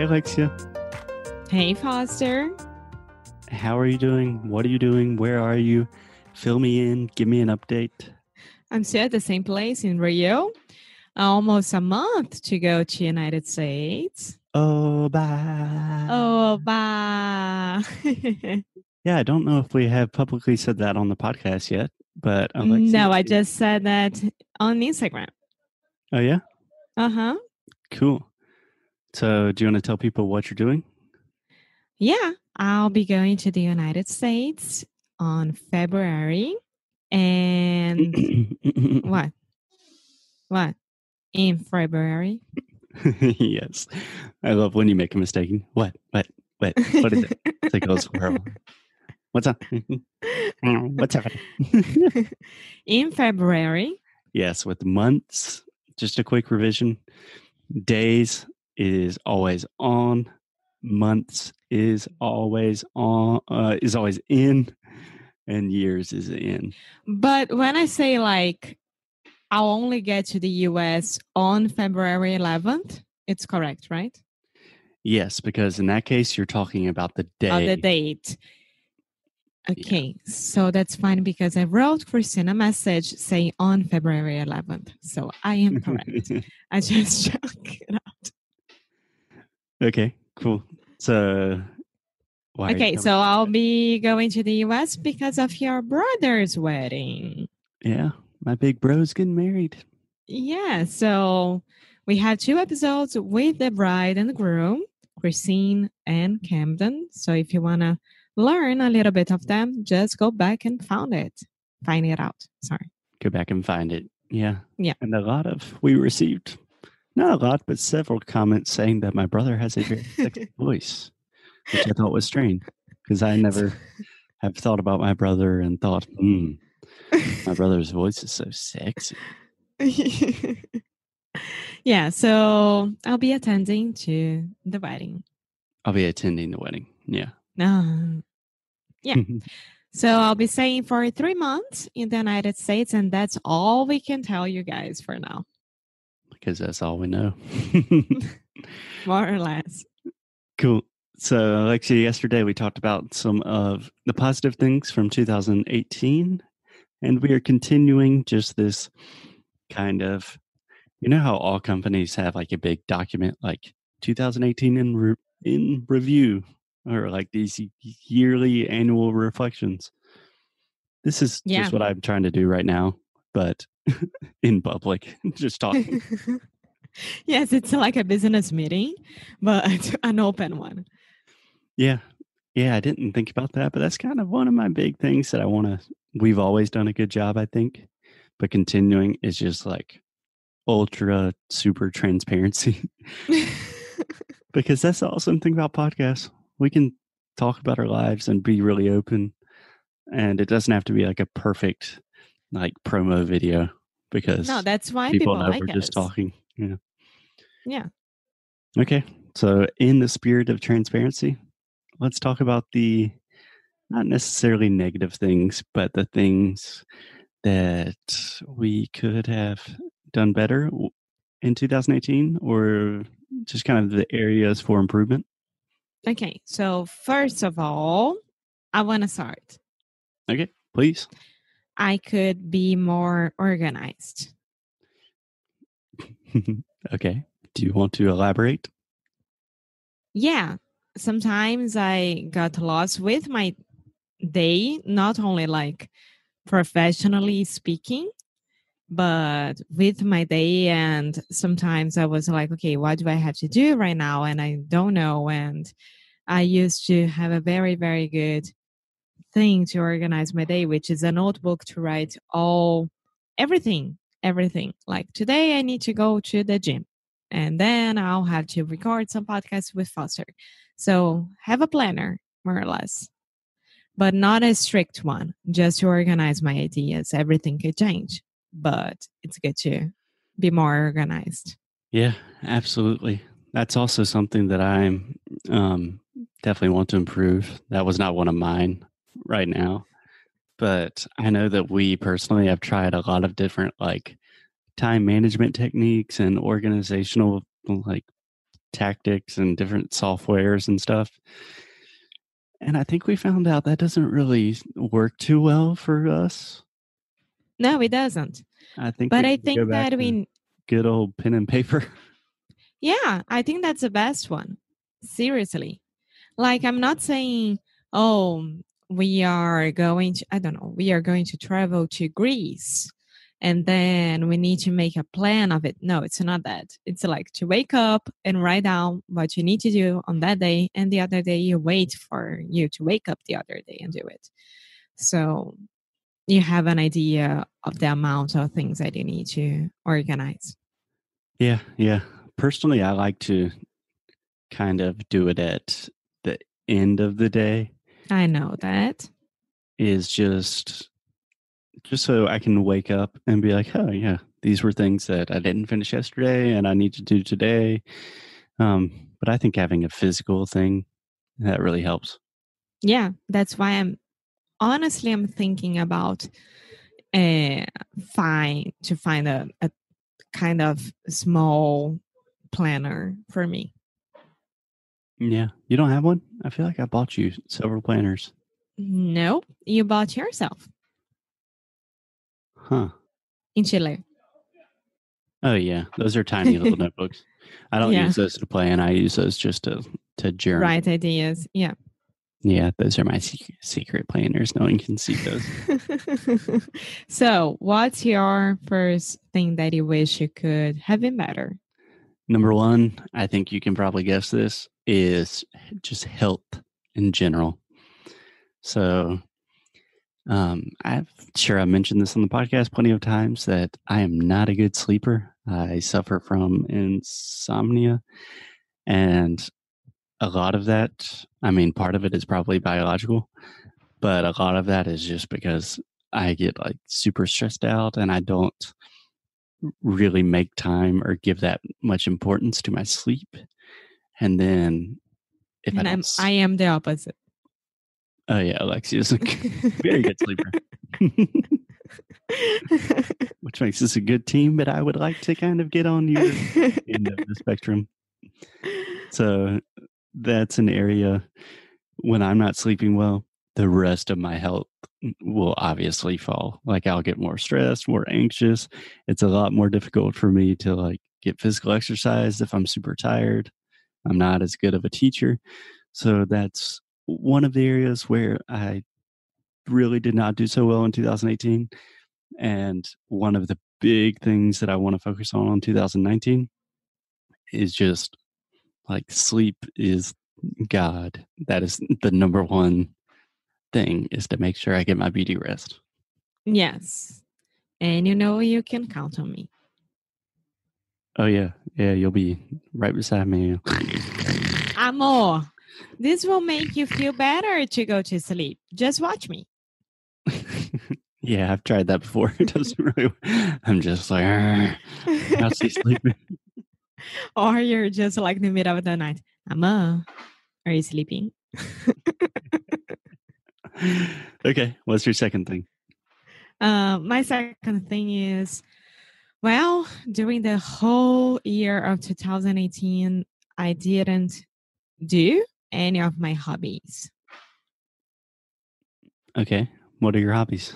Hey, Alexia. Hey, Foster. How are you doing? What are you doing? Where are you? Fill me in. Give me an update. I'm still at the same place in Rio. Almost a month to go to United States. Oh, bye. Oh, bye. Yeah, I don't know if we have publicly said that on the podcast yet, but Alexia. no, I just said that on Instagram. Oh, yeah? Uh huh. Cool. So, do you want to tell people what you're doing? Yeah, I'll be going to the United States on February. And what? What? In February. yes. I love when you make a mistake. What? What? What? What is it? It's like, oh, it's horrible. What's up? What's happening? In February. yes, with months, just a quick revision. Days is always on. Months is always on. Uh, is always in, and years is in. But when I say like, I'll only get to the US on February 11th, it's correct, right? Yes, because in that case, you're talking about the day. Oh, the date. Okay, so that's fine because I wrote Christina a message saying on February 11th. So I am correct. I just checked it. Okay, cool. So, why? Okay, so I'll be going to the US because of your brother's wedding. yeah, my big bro's getting married. Yeah, so we have two episodes with the bride and the groom, Christine and Camden. So if you want to learn a little bit of them, just go back and find it. Find it out. Sorry. Go back and find it. Yeah, Yeah. and a lot of we received not a lot, but several comments saying that my brother has a very sexy voice, which I thought was strange because I never have thought about my brother and thought, hmm, my brother's voice is so sexy. yeah, so I'll be attending to the wedding. I'll be attending the wedding. Yeah. Uh, Yeah. so I'll be staying for three months in the United States, and that's all we can tell you guys for now, because that's all we know. more or less. cool. So, Alexia, yesterday we talked about some of the positive things from 2018, and we are continuing just this kind of, you know, how all companies have like a big document like 2018 in re- in review or like these yearly annual reflections. This is Yeah. just what I'm trying to do right now, but in public, just talking. yes, it's like a business meeting, but an open one. Yeah. Yeah, I didn't think about that, but that's kind of one of my big things that I want to. We've always done a good job, I think, but continuing is just like ultra super transparency because that's the awesome thing about podcasts. We can talk about our lives and be really open, and it doesn't have to be like a perfect like promo video because no, that's why people people, know like we're just us. talking. Yeah. Yeah. Okay. So, in the spirit of transparency, let's talk about the not necessarily negative things, but the things that we could have done better in 2018 or just kind of the areas for improvement. Okay, so first of all, I want to start. Okay. Please. I could be more organized. okay. Do you want to elaborate? Yeah, sometimes I got lost with my day, not only like professionally speaking, but with my day. And sometimes I was like, okay, what do I have to do right now? And I don't know. And I used to have a very, very good thing to organize my day, which is a notebook to write all everything, everything. Like today, I need to go to the gym. and then I'll have to record some podcasts with Foster. So have a planner, more or less, but not a strict one, just to organize my ideas. Everything could change, but it's good to be more organized. Yeah, absolutely. That's also something that I'm um, definitely want to improve. That was not one of mine right now, but I know that we personally have tried a lot of different like time management techniques and organizational like tactics and different softwares and stuff. And I think we found out that doesn't really work too well for us. No, it doesn't. I think, But I think that we, good old pen and paper. yeah, I think that's the best one. Seriously. Like, I'm not saying, oh, we are going to, I don't know, we are going to travel to Greece and then we need to make a plan of it. No, it's not that. It's like to wake up and write down what you need to do on that day, and the other day you wait for you to wake up the other day and do it. So you have an idea of the amount of things that you need to organize. Yeah, yeah. Personally, I like to kind of do it at the end of the day. I know that. Is just just so I can wake up and be like, oh yeah, these were things that I didn't finish yesterday and I need to do today. Um, but I think having a physical thing that really helps. Yeah, that's why I'm honestly I'm thinking about uh find to find a, a kind of small planner for me. Yeah, you don't have one. I feel like I bought you several planners. No, you bought yourself Huh. in Chile. Oh yeah, those are tiny little notebooks. I don't Yeah. use those to plan. I use those just to to journal. Right ideas. Yeah. Yeah, those are my secret, secret planners. No one can see those. so, what's your first thing that you wish you could have been better? Number one, I think you can probably guess this is just health in general. So, um, I'm sure I mentioned this on the podcast plenty of times that I am not a good sleeper. I suffer from insomnia, and a lot of that, I mean, part of it is probably biological, but a lot of that is just because I get like super stressed out and I don't really make time or give that much importance to my sleep. And then if I and I'm, s- I am the opposite. oh yeah, Alexia's a very good sleeper, which makes us a good team. But I would like to kind of get on your end of the spectrum. So that's an area when I'm not sleeping well, the rest of my health will obviously fall. Like I'll get more stressed, more anxious. It's a lot more difficult for me to like get physical exercise if I'm super tired. I'm not as good of a teacher. So that's one of the areas where I really did not do so well in 2018. And one of the big things that I want to focus on in 2019 is just like sleep is God. That is the number one thing is to make sure I get my beauty rest. yes. And you know you can count on me. Oh yeah, yeah, you'll be right beside me. Amor, this will make you feel better to go to sleep. Just watch me. yeah, I've tried that before. It doesn't really. I'm just like, "Arr, how's he sleeping? or you're just like in the middle of the night. Amor, are you sleeping? okay, what's your second thing? Uh, my second thing is, well, during the whole year of 2018, I didn't do any of my hobbies. Okay, what are your hobbies?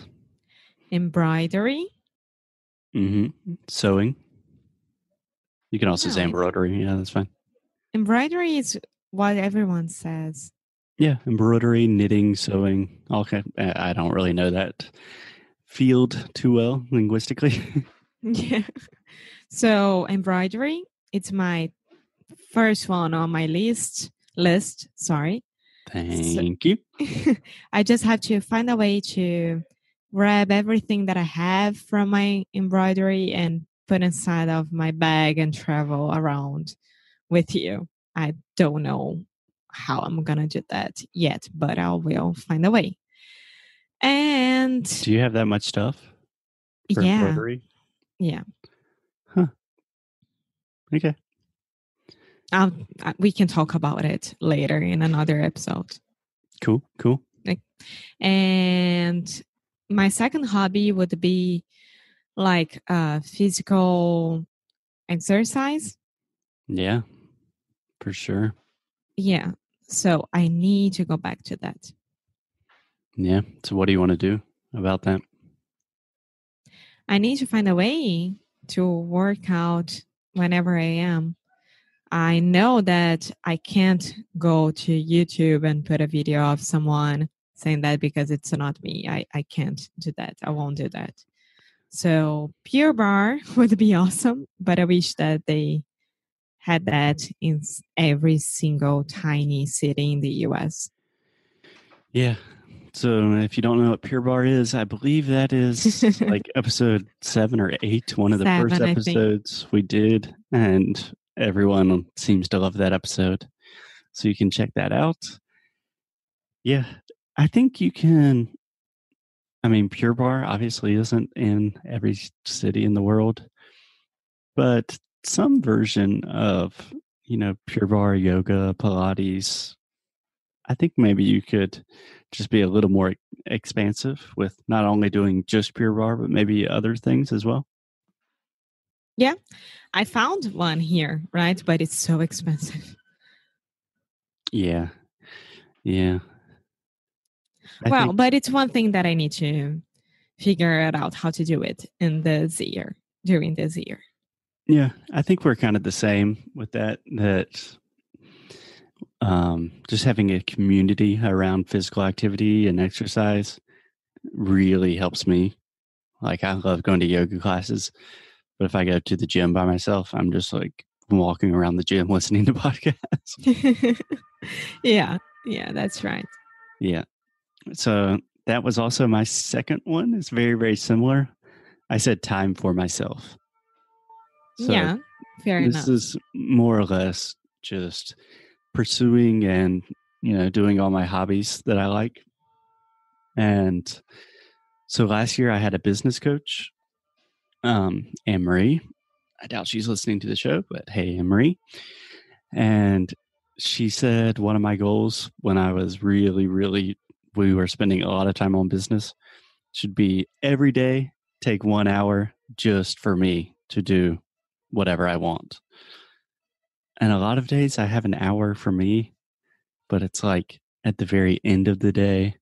Embroidery. hmm Sewing. You can also No, say embroidery. Yeah, that's fine. Embroidery is what everyone says. Yeah, embroidery, knitting, sewing. Okay, I don't really know that field too well linguistically. Yeah. So embroidery, it's my first one on my list. List, sorry. Thank you. I just have to find a way to grab everything that I have from my embroidery and put inside of my bag and travel around with you. I don't know how I'm gonna do that yet, but I will find a way. And Do you have that much stuff? for yeah, embroidery? yeah. Okay. I'll, we can talk about it later in another episode. Cool. Cool. And my second hobby would be like uh, physical exercise. Yeah. For sure. Yeah. So I need to go back to that. Yeah. So what do you want to do about that? I need to find a way to work out whenever I am. I know that I can't go to YouTube and put a video of someone saying that because it's not me. I, I can't do that. I won't do that. So Pure Barre would be awesome, but I wish that they had that in every single tiny city in the US. Yeah. So if you don't know what Pure Barre is, I believe that is like episode seven or eight, one of the first Seven, think. episodes we did, and everyone seems to love that episode. So you can check that out. Yeah, I think you can. I mean, Pure Barre obviously isn't in every city in the world, but some version of you know Pure Barre yoga, Pilates. I think maybe you could just be a little more expansive with not only doing just Pure Barre, but maybe other things as well. Yeah i found one here, right? But it's so expensive. Yeah. Yeah. I well, think- but it's one thing that I need to figure it out how to do it in this year, during this year. Yeah, I think we're kind of the same with that, that um, just having a community around physical activity and exercise really helps me. Like, I love going to yoga classes, but if I go to the gym by myself, I'm just like walking around the gym listening to podcasts. yeah, yeah, that's right. Yeah. So that was also my second one. It's very, very similar. I said time for myself. So yeah, fair this enough. This is more or less just pursuing and, you know, doing all my hobbies that I like. And so last year I had a business coach, um, Anne Marie. I doubt she's listening to the show, but hey, Anne Marie. And she said one of my goals when I was really, really, we were spending a lot of time on business should be every day take one hour just for me to do whatever I want. And a lot of days I have an hour for me, but it's like at the very end of the day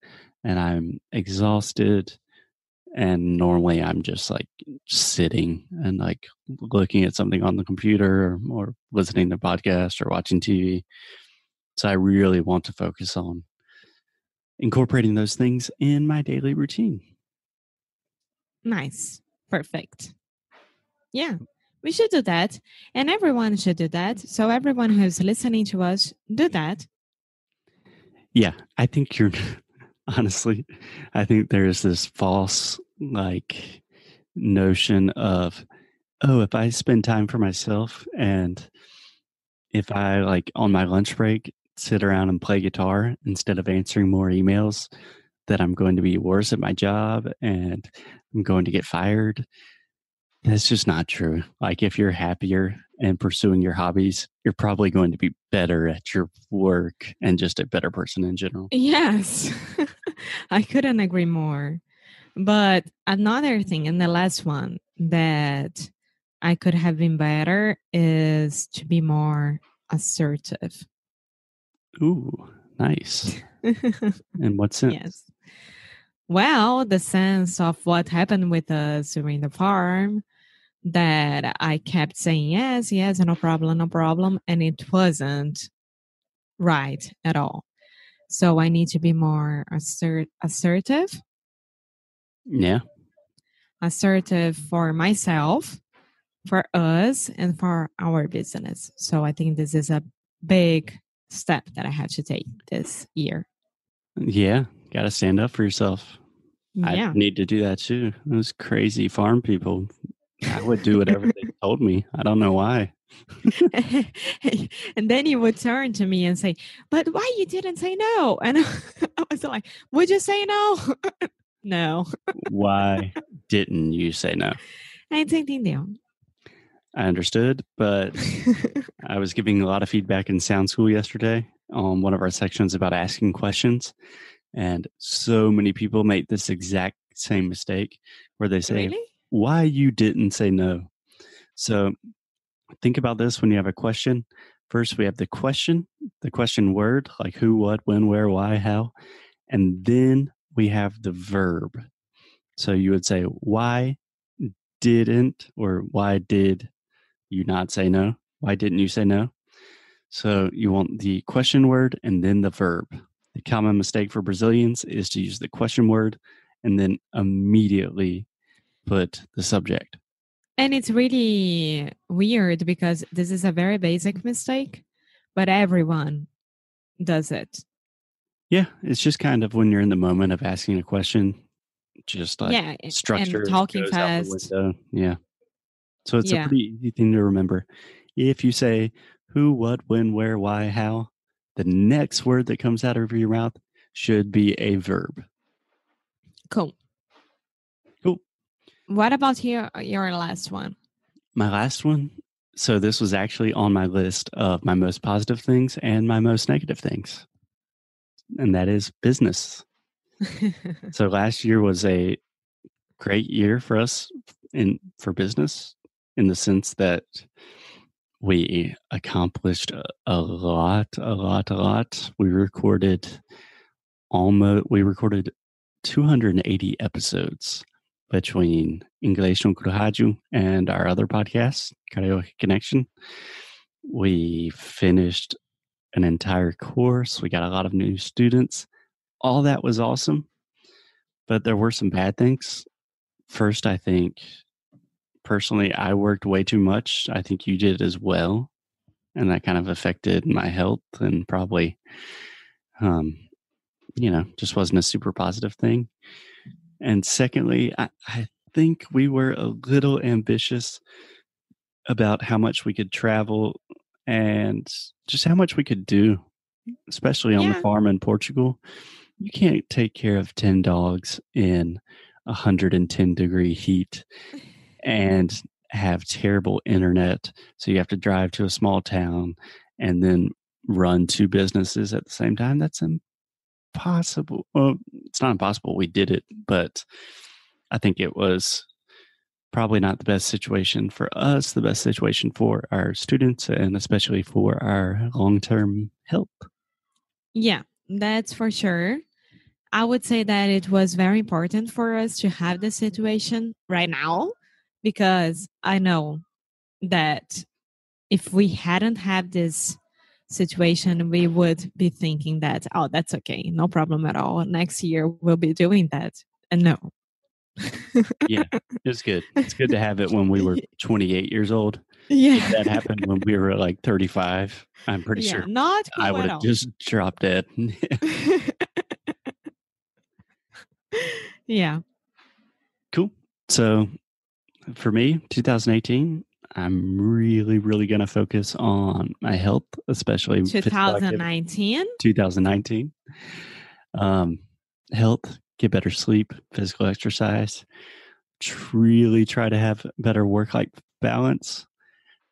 and I'm exhausted. And normally I'm just like sitting and like looking at something on the computer or, listening to podcast or watching TV. So I really want to focus on incorporating those things in my daily routine. Nice. Perfect. Yeah, we should do that. And everyone should do that. So, everyone who's listening to us, do that. Yeah, I think you're honestly, I think there's this false like notion of, oh, if I spend time for myself and if I like on my lunch break sit around and play guitar instead of answering more emails, that I'm going to be worse at my job and I'm going to get fired. That's just not true. Like if you're happier and pursuing your hobbies, you're probably going to be better at your work and just a better person in general. Yes, I couldn't agree more. But another thing, and the last one that I could have been better is to be more assertive. Ooh, nice. In what sense? yes. Well, the sense of what happened with us during the farm that I kept saying, yes, yes, no problem, no problem. And it wasn't right at all. So I need to be more assert- assertive, Yeah. assertive for myself, for us, and for our business. So I think this is a big step that I have to take this year. Yeah. Got to stand up for yourself. Yeah. I need to do that too. Those crazy farm people I would do whatever they told me. I don't know why. and then he would turn to me and say, "But why you didn't say no?" And I was like, "Would you say no?" no. why didn't you say no? I didn't entendeu. I understood, but I was giving a lot of feedback in Sound School yesterday on one of our sections about asking questions, and so many people make this exact same mistake where they say, really? Why you didn't say no. So think about this when you have a question. First, we have the question, the question word, like who, what, when, where, why, how. And then we have the verb. So you would say, why didn't or why did you not say no? Why didn't you say no? So you want the question word and then the verb. The common mistake for Brazilians is to use the question word and then immediately put the subject. And it's really weird because this is a very basic mistake, but everyone does it. Yeah, it's just kind of when you're in the moment of asking a question, just like yeah, structure and talking goes out the fast. Yeah. So it's Yeah. a pretty easy thing to remember. If you say who, what, when, where, why, how, the next word that comes out of your mouth should be a verb. Cool. What about your uh, your last one? My last one. So this was actually on my list of my most positive things and my most negative things. And that is business. So last year was a great year for us in for business in the sense that we accomplished a, a lot, a lot, a lot. We recorded almost we recorded 280 episodes between English no Rádio and our other podcast, Karaoke Connection. We finished an entire course. We got a lot of new students. All that was awesome but there were some bad things. First, I think personally, I worked way too much. I think you did as well. And that kind of affected my health and probably, um, you know, just wasn't a super positive thing. And secondly, I, I think we were a little ambitious about how much we could travel and just how much we could do, especially on the farm in Portugal. You can't take care of 10 dogs in 110 degree heat and have terrible internet. So you have to drive to a small town and then run two businesses at the same time? That's impossible well it's not impossible we did it but i think it was probably not the best situation for us the best situation for our students and especially for our long-term help. Yeah, that's for sure. I would say that it was very important for us to have this situation right now because I know that if we hadn't had this situation, we would be thinking that, oh, that's okay, no problem at all. Next year we'll be doing that. And no. yeah, it's good it's good to have it when we were 28 years old yeah. if that happened when we were like 35 i'm pretty yeah, sure not cool i would have just dropped dead yeah. cool so for me 2018 i'm really really going to focus on my health especially 2019. 2019 um health get better sleep physical exercise really try to have better work life balance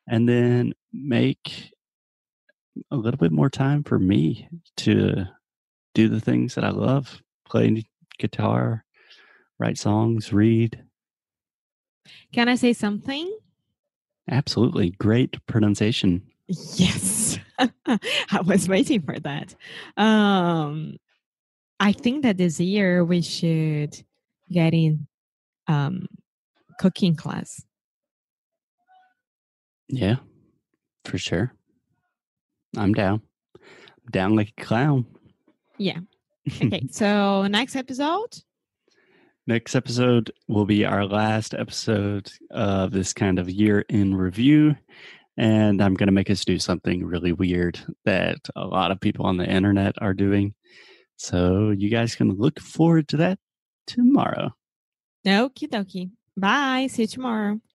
and then make a little bit more time for me to do the things that i love play guitar write songs read Can I say something? Absolutely great pronunciation Yes. I was waiting for that. Um I think that this year we should get in um cooking class. yeah for sure i'm down I'm down like a clown Yeah. Okay. so next episode. Next episode will be our last episode of this kind of year in review. And I'm going to make us do something really weird that a lot of people on the internet are doing. So you guys can look forward to that tomorrow. Okie dokie. Bye. See you tomorrow.